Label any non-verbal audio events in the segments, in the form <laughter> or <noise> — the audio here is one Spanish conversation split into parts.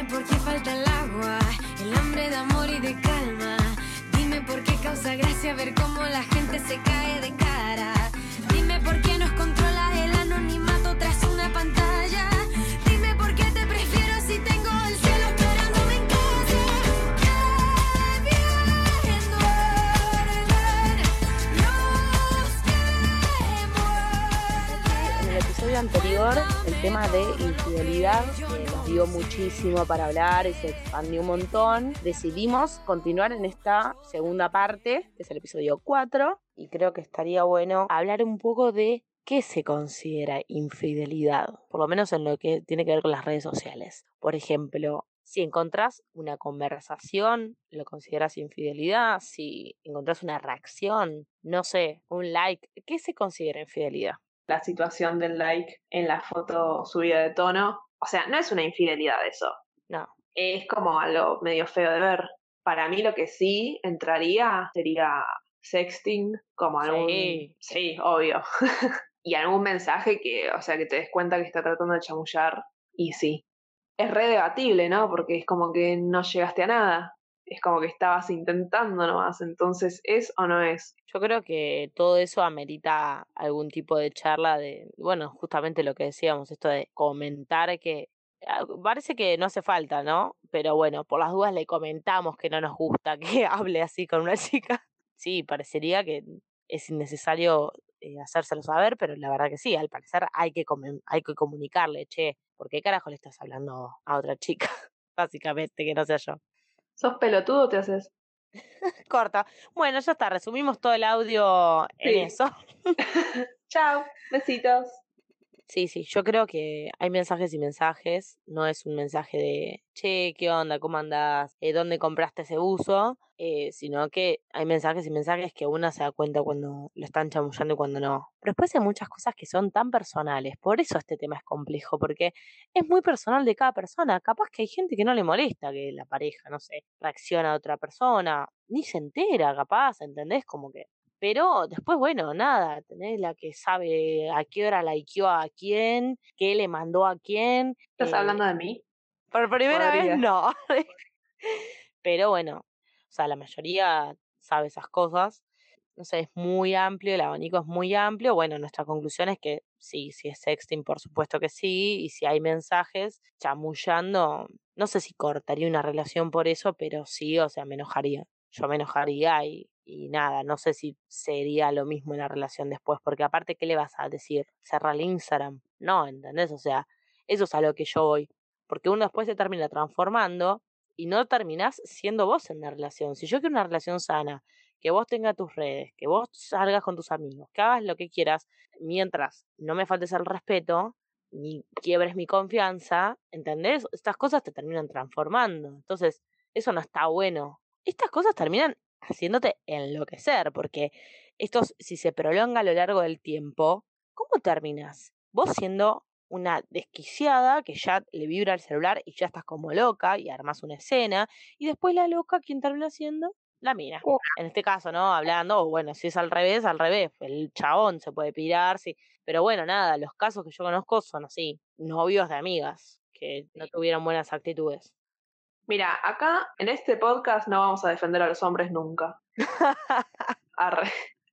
Dime por qué falta el agua, el hambre de amor y de calma. Dime por qué causa gracia ver cómo la gente se cae de cara. Dime por qué nos controla el anonimato tras una pantalla. Dime por qué te prefiero si tengo el cielo esperándome en casa. Los que. En el episodio anterior, el tema de infidelidad dio muchísimo para hablar y se expandió un montón. Decidimos continuar en esta segunda parte, que es el episodio 4, y creo que estaría bueno hablar un poco de qué se considera infidelidad, por lo menos en lo que tiene que ver con las redes sociales. Por ejemplo, si encontrás una conversación, lo consideras infidelidad. Si encontrás una reacción, no sé, un like, ¿qué se considera infidelidad? la situación del like en la foto subida de tono. O sea, no es una infidelidad eso. No. Es como algo medio feo de ver. Para mí lo que sí entraría sería sexting, como algún... Sí. Sí, obvio. <laughs> y algún mensaje que, o sea, que te des cuenta que está tratando de chamullar. Y sí. Es re debatible, ¿no? Porque es como que no llegaste a nada. Es como que estabas intentando nomás. Entonces, ¿es o no es? Yo creo que todo eso amerita algún tipo de charla de, bueno, justamente lo que decíamos, esto de comentar que ah, parece que no hace falta, ¿no? Pero bueno, por las dudas le comentamos que no nos gusta que <laughs> hable así con una chica. Sí, parecería que es innecesario eh, hacérselo saber, pero la verdad que sí, al parecer hay que, hay que comunicarle, che, ¿por qué carajo le estás hablando a otra chica? <laughs> Básicamente, que no sea yo. ¿Sos pelotudo o te haces? <laughs> Corta. Bueno, ya está, resumimos todo el audio en eso. <laughs> Chao, besitos. Sí, sí, yo creo que hay mensajes y mensajes, no es un mensaje de, che, ¿qué onda? ¿Cómo andás? Eh, ¿Dónde compraste ese buzo? Eh, sino que hay mensajes y mensajes que uno se da cuenta cuando lo están chamullando y cuando no. Pero después hay muchas cosas que son tan personales, por eso este tema es complejo, porque es muy personal de cada persona. Capaz que hay gente que no le molesta que la pareja, no sé, reacciona a otra persona, ni se entera, capaz, ¿entendés? Como que pero después, bueno, nada, tenés la que sabe a qué hora likeó a quién, qué le mandó a quién. ¿Estás eh, hablando de mí? Por primera Podría. vez no. <laughs> Pero bueno, o sea, la mayoría sabe esas cosas. No sé, es muy amplio, el abanico es muy amplio. Bueno, nuestra conclusión es que sí, si es sexting, por supuesto que sí. Y si hay mensajes chamullando, no sé si cortaría una relación por eso, pero sí, o sea, me enojaría. Yo me enojaría y, y nada, no sé si sería lo mismo en la relación después, porque aparte, ¿qué le vas a decir? Cerrar el Instagram. No, ¿entendés? O sea, eso es a lo que yo voy. Porque uno después se termina transformando y no terminás siendo vos en la relación. Si yo quiero una relación sana, que vos tengas tus redes, que vos salgas con tus amigos, que hagas lo que quieras, mientras no me faltes el respeto, ni quiebres mi confianza, ¿entendés? Estas cosas te terminan transformando. Entonces, eso no está bueno. Estas cosas terminan haciéndote enloquecer, porque esto, si se prolonga a lo largo del tiempo, ¿cómo terminas? Vos siendo una desquiciada que ya le vibra el celular y ya estás como loca y armas una escena, y después la loca, ¿quién termina siendo? La mina. Uh. En este caso, ¿no? Hablando, o bueno, si es al revés, al revés, el chabón se puede pirar, sí. Pero bueno, nada, los casos que yo conozco son así, novios de amigas que no tuvieron buenas actitudes. Mira, acá en este podcast no vamos a defender a los hombres nunca. <laughs> Arre.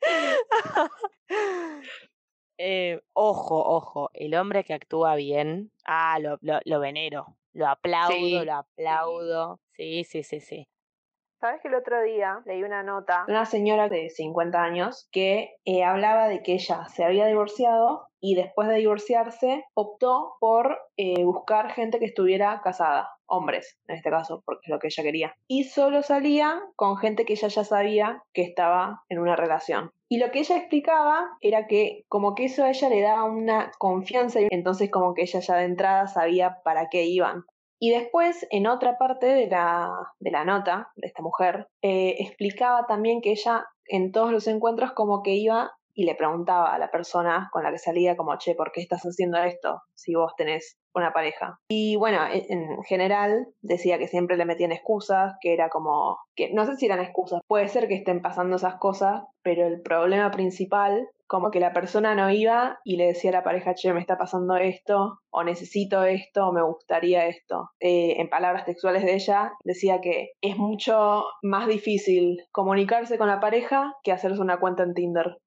<laughs> Eh, ojo, ojo, el hombre que actúa bien, ah, lo, lo, lo venero, lo aplaudo, Sí. lo aplaudo. Sí, sí, sí, sí. ¿Sabes que el otro día leí una nota una señora de 50 años que eh, hablaba de que ella se había divorciado y después de divorciarse optó por eh, buscar gente que estuviera casada, hombres en este caso, porque es lo que ella quería. Y solo salía con gente que ella ya sabía que estaba en una relación. Y lo que ella explicaba era que como que eso a ella le daba una confianza y entonces como que ella ya de entrada sabía para qué iban. Y después, en otra parte de la, de la nota de esta mujer, eh, explicaba también que ella en todos los encuentros como que iba y le preguntaba a la persona con la que salía como, che, ¿por qué estás haciendo esto si vos tenés una pareja? Y bueno, en, en general decía que siempre le metían excusas, que era como, que no sé si eran excusas, puede ser que estén pasando esas cosas, pero el problema principal como que la persona no iba y le decía a la pareja, che, me está pasando esto, o necesito esto, o me gustaría esto. Eh, en palabras textuales de ella, decía que es mucho más difícil comunicarse con la pareja que hacerse una cuenta en Tinder.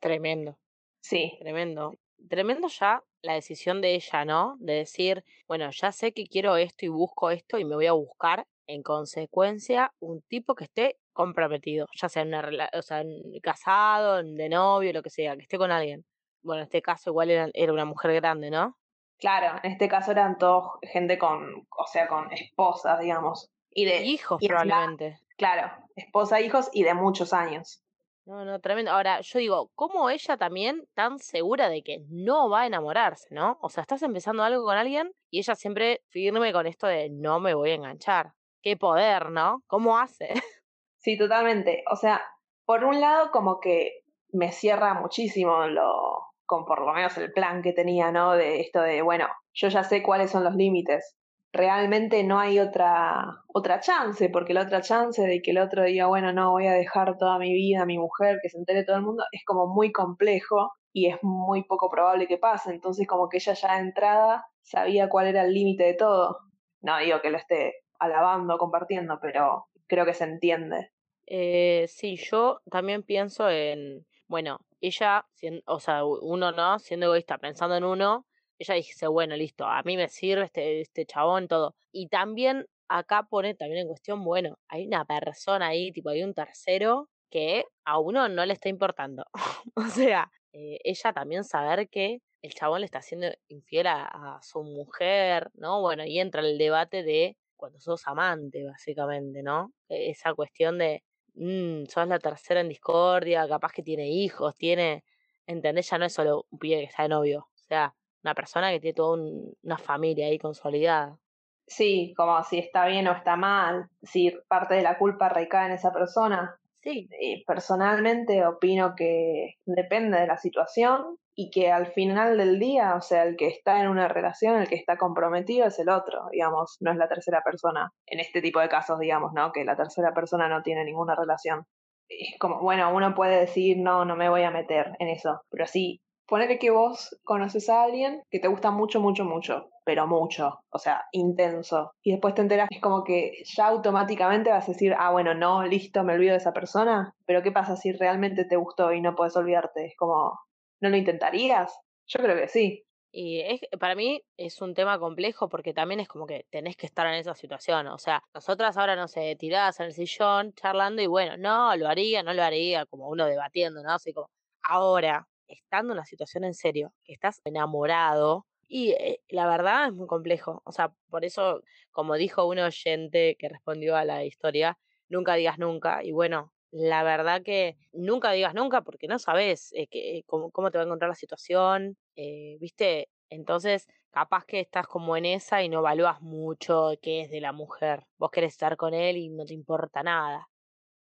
Tremendo. Sí. Tremendo. Tremendo ya la decisión de ella, ¿no? De decir, bueno, ya sé que quiero esto y busco esto y me voy a buscar en consecuencia un tipo que esté comprometido, ya sea en una o sea, casado, de novio, lo que sea, que esté con alguien. Bueno, en este caso igual era, era una mujer grande, ¿no? Claro, en este caso eran todos gente con, o sea, con esposas, digamos. Y de hijos, probablemente. claro, esposa, hijos y de muchos años. No, no, tremendo. Ahora, yo digo, ¿cómo ella también tan segura de que no va a enamorarse, no? O sea, estás empezando algo con alguien y ella siempre firme con esto de no me voy a enganchar. Qué poder, ¿no? ¿Cómo hace? <laughs> Sí, totalmente. O sea, por un lado como que me cierra muchísimo lo, con por lo menos el plan que tenía, ¿no? De esto de, bueno, yo ya sé cuáles son los límites. Realmente no hay otra, otra chance, porque la otra chance de que el otro diga, bueno, no, voy a dejar toda mi vida a mi mujer, que se entere todo el mundo, es como muy complejo y es muy poco probable que pase. Entonces, como que ella ya de entrada sabía cuál era el límite de todo. No digo que lo esté alabando, compartiendo, pero creo que se entiende. Eh, sí, yo también pienso en, bueno, ella, o sea, uno no, siendo egoísta, pensando en uno, ella dice, bueno, listo, a mí me sirve este, este chabón, todo. Y también acá pone también en cuestión, bueno, hay una persona ahí, tipo, hay un tercero que a uno no le está importando. <laughs> o sea, eh, ella también saber que el chabón le está haciendo infiel a, a, su mujer, ¿no? Bueno, y entra el debate de cuando sos amante, básicamente, ¿no? E, esa cuestión de, mmm, sos la tercera en discordia, capaz que tiene hijos, tiene, ¿entendés? Ya no es solo un pibe que está de novio, o sea, una persona que tiene toda una familia ahí consolidada. Sí, como si está bien o está mal, si parte de la culpa recae en esa persona. Sí. Personalmente opino que depende de la situación y que al final del día, o sea, el que está en una relación, el que está comprometido es el otro, digamos, no es la tercera persona. En este tipo de casos, digamos, ¿no? Que la tercera persona no tiene ninguna relación. Es como, bueno, uno puede decir, no, no me voy a meter en eso, pero sí, ponele que vos conoces a alguien que te gusta mucho, mucho, mucho, pero mucho, o sea, intenso, y después te enteras, es como que ya automáticamente vas a decir, ah, bueno, no, listo, me olvido de esa persona, pero ¿qué pasa si realmente te gustó y no puedes olvidarte? Es como, ¿No lo intentarías? Yo creo que sí. Y es, para mí es un tema complejo porque también es como que tenés que estar en esa situación. O sea, nosotras ahora, no sé, tiradas en el sillón, charlando y bueno, no, lo haría, no lo haría, como uno debatiendo, ¿no? Así como, ahora, estando en una situación en serio, que estás enamorado, y eh, la verdad es muy complejo. O sea, por eso, como dijo un oyente que respondió a la historia, nunca digas nunca. Y bueno, la verdad que nunca digas nunca porque no sabes eh, que, cómo, cómo, te va a encontrar la situación, eh, ¿viste? Entonces, capaz que estás como en esa y no evalúas mucho qué es de la mujer. Vos querés estar con él y no te importa nada.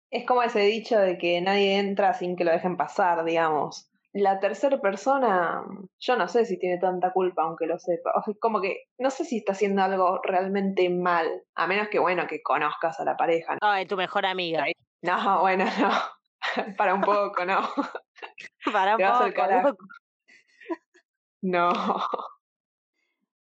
Es como ese dicho de que nadie entra sin que lo dejen pasar, digamos. La tercera persona, yo no sé si tiene tanta culpa, aunque lo sepa. como que no sé si está haciendo algo realmente mal, a menos que, bueno, que conozcas a la pareja. Ay, tu mejor amiga. No, <laughs> bueno, no. <laughs> Para un poco, no. <laughs> Para un poco. No.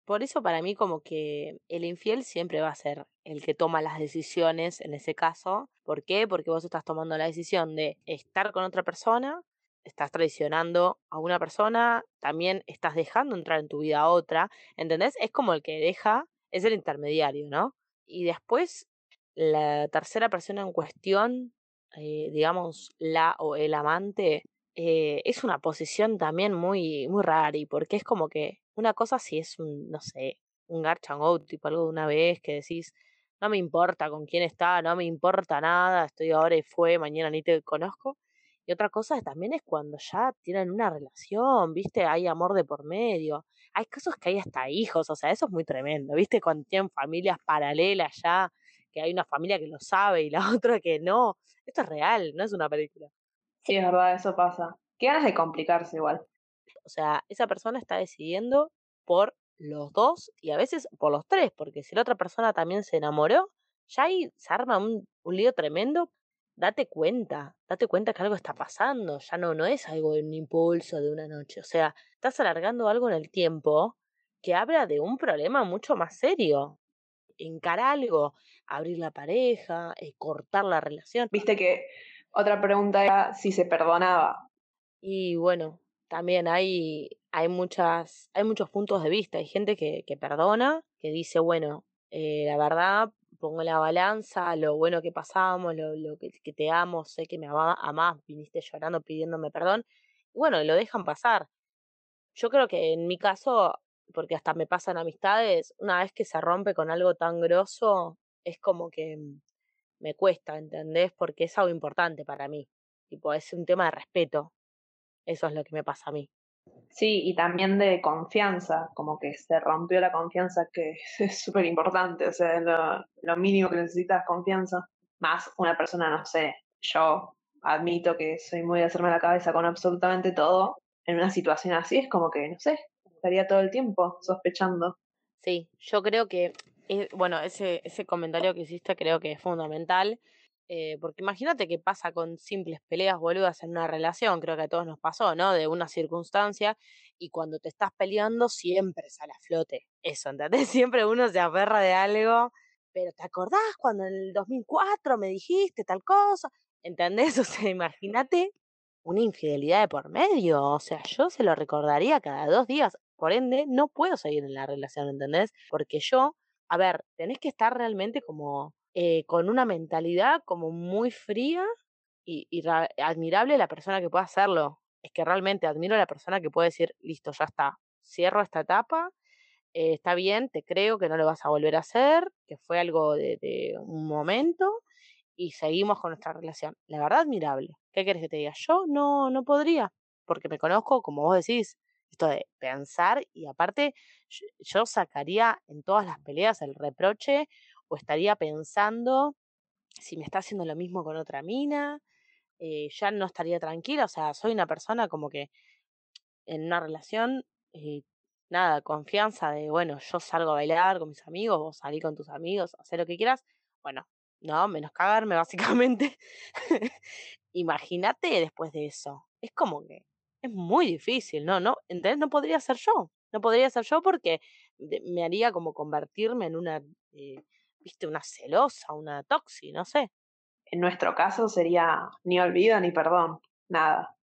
Por eso para mí como que el infiel siempre va a ser el que toma las decisiones en ese caso. ¿Por qué? Porque vos estás tomando la decisión de estar con otra persona, estás traicionando a una persona, también estás dejando entrar en tu vida a otra, ¿entendés? Es como el que deja, es el intermediario, ¿no? Y después la tercera persona en cuestión, eh, digamos, la o el amante, eh, es una posición también muy, muy rara, y porque es como que una cosa si es un, no sé, un garchango, tipo algo de una vez que decís, no me importa con quién está, no me importa nada, estoy ahora y fue, mañana ni te conozco. Y otra cosa también es cuando ya tienen una relación, ¿viste? Hay amor de por medio. Hay casos que hay hasta hijos, o sea, eso es muy tremendo, ¿viste? Cuando tienen familias paralelas ya, que hay una familia que lo sabe y la <laughs> otra que no. Esto es real, no es una película. Sí, es verdad, eso pasa. Qué ganas de complicarse igual. O sea, esa persona está decidiendo por los dos y a veces por los tres, porque si la otra persona también se enamoró, ya ahí se arma un, un lío tremendo date cuenta, date cuenta que algo está pasando, ya no, no es algo de un impulso de una noche, o sea, estás alargando algo en el tiempo que habla de un problema mucho más serio. Encarar algo, abrir la pareja, eh, cortar la relación. Viste que otra pregunta era si se perdonaba. Y bueno, también hay, hay muchas, hay muchos puntos de vista. Hay gente que, que perdona, que dice, bueno, eh, la verdad, pongo la balanza, lo bueno que pasamos, lo, lo que, te amo, sé que me amás, viniste llorando pidiéndome perdón, y bueno, lo dejan pasar. Yo creo que en mi caso, porque hasta me pasan amistades, una vez que se rompe con algo tan grosso, es como que me cuesta, ¿entendés? Porque es algo importante para mí. Tipo, es un tema de respeto. Eso es lo que me pasa a mí. Sí, y también de confianza, como que se rompió la confianza, que <laughs> es súper importante, o sea, lo, lo mínimo que necesitas es confianza. Más una persona, no sé, yo admito que soy muy de hacerme la cabeza con absolutamente todo. En una situación así es como que, no sé, estaría todo el tiempo sospechando. Sí, yo creo que, eh, bueno, ese, ese comentario que hiciste creo que es fundamental eh, porque imagínate qué pasa con simples peleas boludas en una relación, creo que a todos nos pasó, ¿no? De una circunstancia, y cuando te estás peleando siempre sale a flote eso, ¿entendés? <laughs> Siempre uno se aferra de algo, pero ¿te acordás cuando en el 2004 me dijiste tal cosa? ¿Entendés? <laughs> O sea, imagínate una infidelidad de por medio, o sea, yo se lo recordaría cada dos días, por ende, no puedo seguir en la relación, ¿entendés? Porque yo, a ver, tenés que estar realmente como eh, con una mentalidad como muy fría y, admirable la persona que puede hacerlo. Es que realmente admiro a la persona que puede decir, listo, ya está, cierro esta etapa, eh, está bien, te creo que no lo vas a volver a hacer, que fue algo de, de un momento y seguimos con nuestra relación. La verdad, admirable. ¿Qué quieres que te diga? Yo no, no podría, porque me conozco, como vos decís, esto de pensar y aparte yo sacaría en todas las peleas el reproche o estaría pensando si me está haciendo lo mismo con otra mina, eh, ya no estaría tranquila, o sea, soy una persona como que en una relación, eh, nada, confianza de, bueno, yo salgo a bailar con mis amigos, vos salí con tus amigos, hacer lo que quieras, bueno, no, menos cagarme <laughs> básicamente. Imagínate después de eso, es como que es muy difícil, ¿no? No, ¿entendés? No podría ser yo, no podría ser yo porque me haría como convertirme en una... Eh, viste, una celosa, una toxi, no sé. En nuestro caso sería ni olvido ni perdón, nada.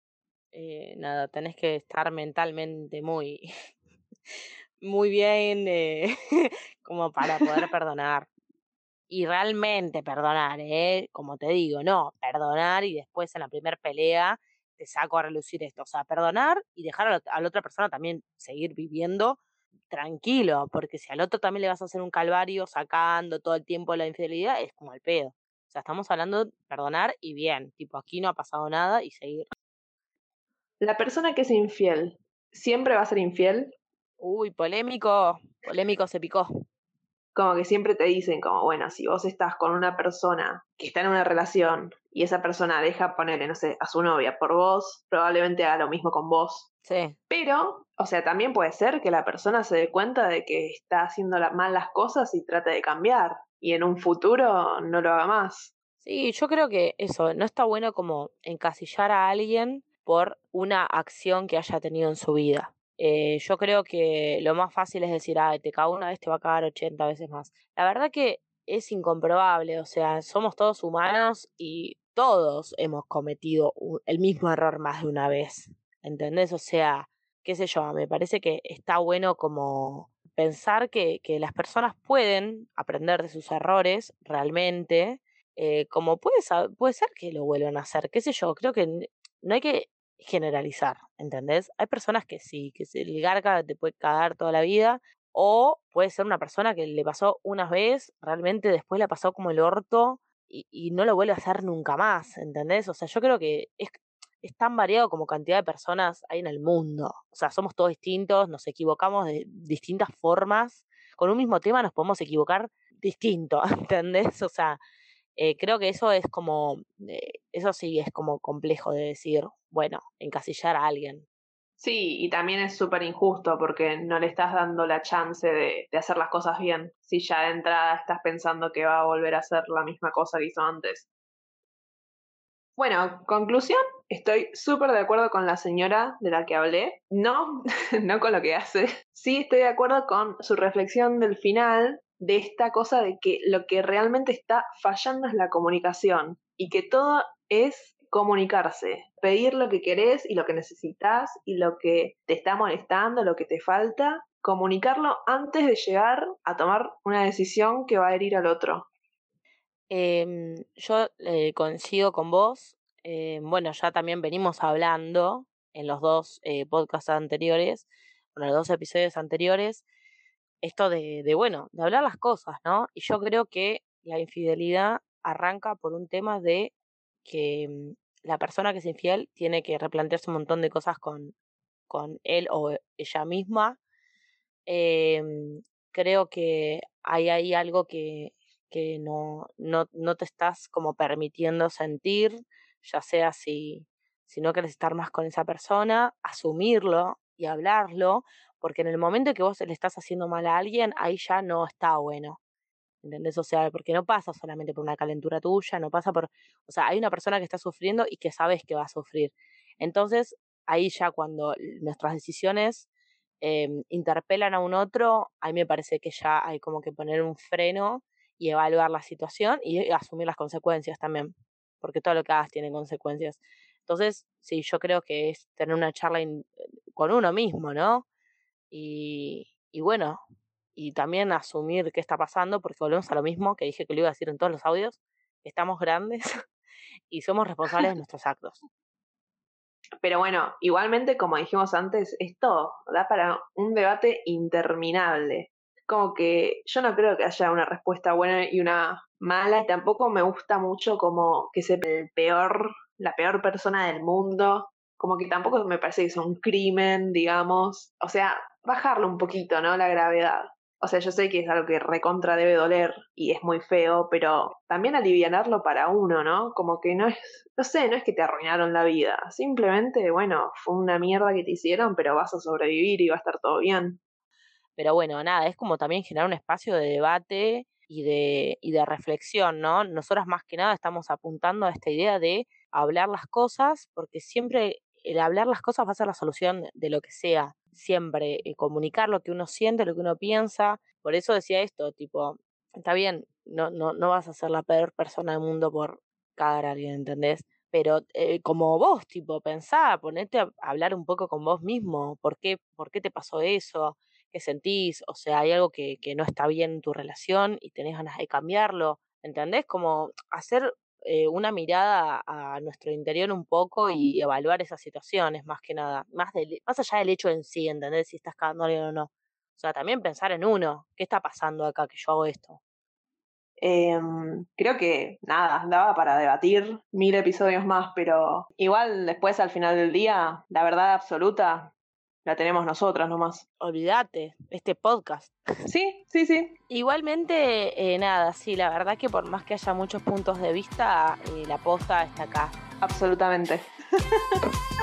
Eh, nada, tenés que estar mentalmente muy, <laughs> muy bien eh, <laughs> como para poder perdonar. Y realmente perdonar, ¿eh? Como te digo, no, perdonar y después en la primera pelea te saco a relucir esto. O sea, perdonar y dejar a la otra persona también seguir viviendo tranquilo, porque si al otro también le vas a hacer un calvario sacando todo el tiempo la infidelidad, es como el pedo. O sea, estamos hablando de perdonar y bien, tipo aquí no ha pasado nada y seguir. La persona que es infiel, ¿siempre va a ser infiel? Uy, polémico, polémico se picó. Como que siempre te dicen, como, bueno, si vos estás con una persona que está en una relación y esa persona deja ponerle, no sé, a su novia por vos, probablemente haga lo mismo con vos. Sí. Pero, o sea, también puede ser que la persona se dé cuenta de que está haciendo mal las cosas y trate de cambiar. Y en un futuro no lo haga más. Sí, yo creo que eso, no está bueno como encasillar a alguien por una acción que haya tenido en su vida. Eh, yo creo que lo más fácil es decir, ay, te cago una vez, te va a cagar 80 veces más. La verdad que es incomprobable, o sea, somos todos humanos y todos hemos cometido el mismo error más de una vez. ¿entendés? O sea, qué sé yo, me parece que está bueno como pensar que, que las personas pueden aprender de sus errores realmente, eh, como puede, puede ser que lo vuelvan a hacer, qué sé yo, creo que no hay que generalizar, ¿entendés? Hay personas que sí, que el garca te puede cagar toda la vida, o puede ser una persona que le pasó una vez, realmente después le pasó como el orto y, y no lo vuelve a hacer nunca más, ¿entendés? O sea, yo creo que es, es tan variado como cantidad de personas hay en el mundo. O sea, somos todos distintos, nos equivocamos de distintas formas. Con un mismo tema nos podemos equivocar distinto, <laughs> ¿entendés? O sea, eh, creo que eso es como, eh, eso sí es como complejo de decir, bueno, encasillar a alguien. Sí, y también es súper injusto porque no le estás dando la chance de, de, hacer las cosas bien. Si ya de entrada estás pensando que va a volver a hacer la misma cosa que hizo antes. Bueno, conclusión, estoy súper de acuerdo con la señora de la que hablé. No, <laughs> no con lo que hace. Sí estoy de acuerdo con su reflexión del final de esta cosa de que lo que realmente está fallando es la comunicación y que todo es comunicarse, pedir lo que querés y lo que necesitas y lo que te está molestando, lo que te falta, comunicarlo antes de llegar a tomar una decisión que va a herir al otro. Em, yo eh, coincido con vos. Eh, bueno, ya también venimos hablando en los dos eh, podcasts anteriores, en los dos episodios anteriores, esto de, de, bueno, de hablar las cosas, ¿no? Y yo creo que la infidelidad arranca por un tema de que mm, la persona que es infiel tiene que replantearse un montón de cosas con, con él o ella misma. Em, creo que hay ahí algo que, que no, no, no te estás como permitiendo sentir, ya sea si, si no quieres estar más con esa persona, asumirlo y hablarlo, porque en el momento que vos le estás haciendo mal a alguien, ahí ya no está bueno. ¿Entendés? O sea, porque no pasa solamente por una calentura tuya, no pasa por, o sea, hay una persona que está sufriendo y que sabes que va a sufrir. Entonces, ahí ya cuando nuestras decisiones eh, interpelan a un otro, ahí me parece que ya hay como que poner un freno y evaluar la situación y asumir las consecuencias también, porque todo lo que hagas tiene consecuencias. Entonces, sí, yo creo que es tener una charla con uno mismo, ¿no? Y, y bueno, y también asumir qué está pasando, porque volvemos a lo mismo que dije que lo iba a decir en todos los audios, estamos grandes <laughs> y somos responsables de <laughs> nuestros actos. Pero bueno, igualmente, como dijimos antes, esto da para un debate interminable como que yo no creo que haya una respuesta buena y una mala, y tampoco me gusta mucho como que sea el peor, la peor persona del mundo, como que tampoco me parece que sea un crimen, digamos, o sea, bajarlo un poquito, ¿no? La gravedad. O sea, yo sé que es algo que recontra debe doler y es muy feo, pero también alivianarlo para uno, ¿no? Como que no es, no sé, no es que te arruinaron la vida, simplemente, bueno, fue una mierda que te hicieron, pero vas a sobrevivir y va a estar todo bien. Pero bueno, nada, es como también generar un espacio de debate y de, y de reflexión, ¿no? Nosotras más que nada estamos apuntando a esta idea de hablar las cosas, porque siempre el hablar las cosas va a ser la solución de lo que sea. Siempre eh, comunicar lo que uno siente, lo que uno piensa. Por eso decía esto, tipo, está bien, no, no, no vas a ser la peor persona del mundo por cagar a alguien, ¿entendés? Pero eh, como vos, tipo, pensá, ponete a hablar un poco con vos mismo. ¿Por qué, por qué te pasó eso? Qué sentís, o sea, hay algo que, que no está bien en tu relación y tenés ganas de cambiarlo, ¿entendés? Como hacer eh, una mirada a nuestro interior un poco y evaluar esas situaciones más que nada, más, más allá del hecho en sí, ¿entendés? Si estás cagando o no. O sea, también pensar en uno, ¿qué está pasando acá que yo hago esto? Eh, creo que nada, daba para debatir mil episodios más, pero igual después al final del día, la verdad absoluta la tenemos nosotras nomás. Olvídate, este podcast. Sí, sí, sí. Igualmente, eh, nada, sí, la verdad que por más que haya muchos puntos de vista, eh, la posta está acá. Absolutamente. <laughs>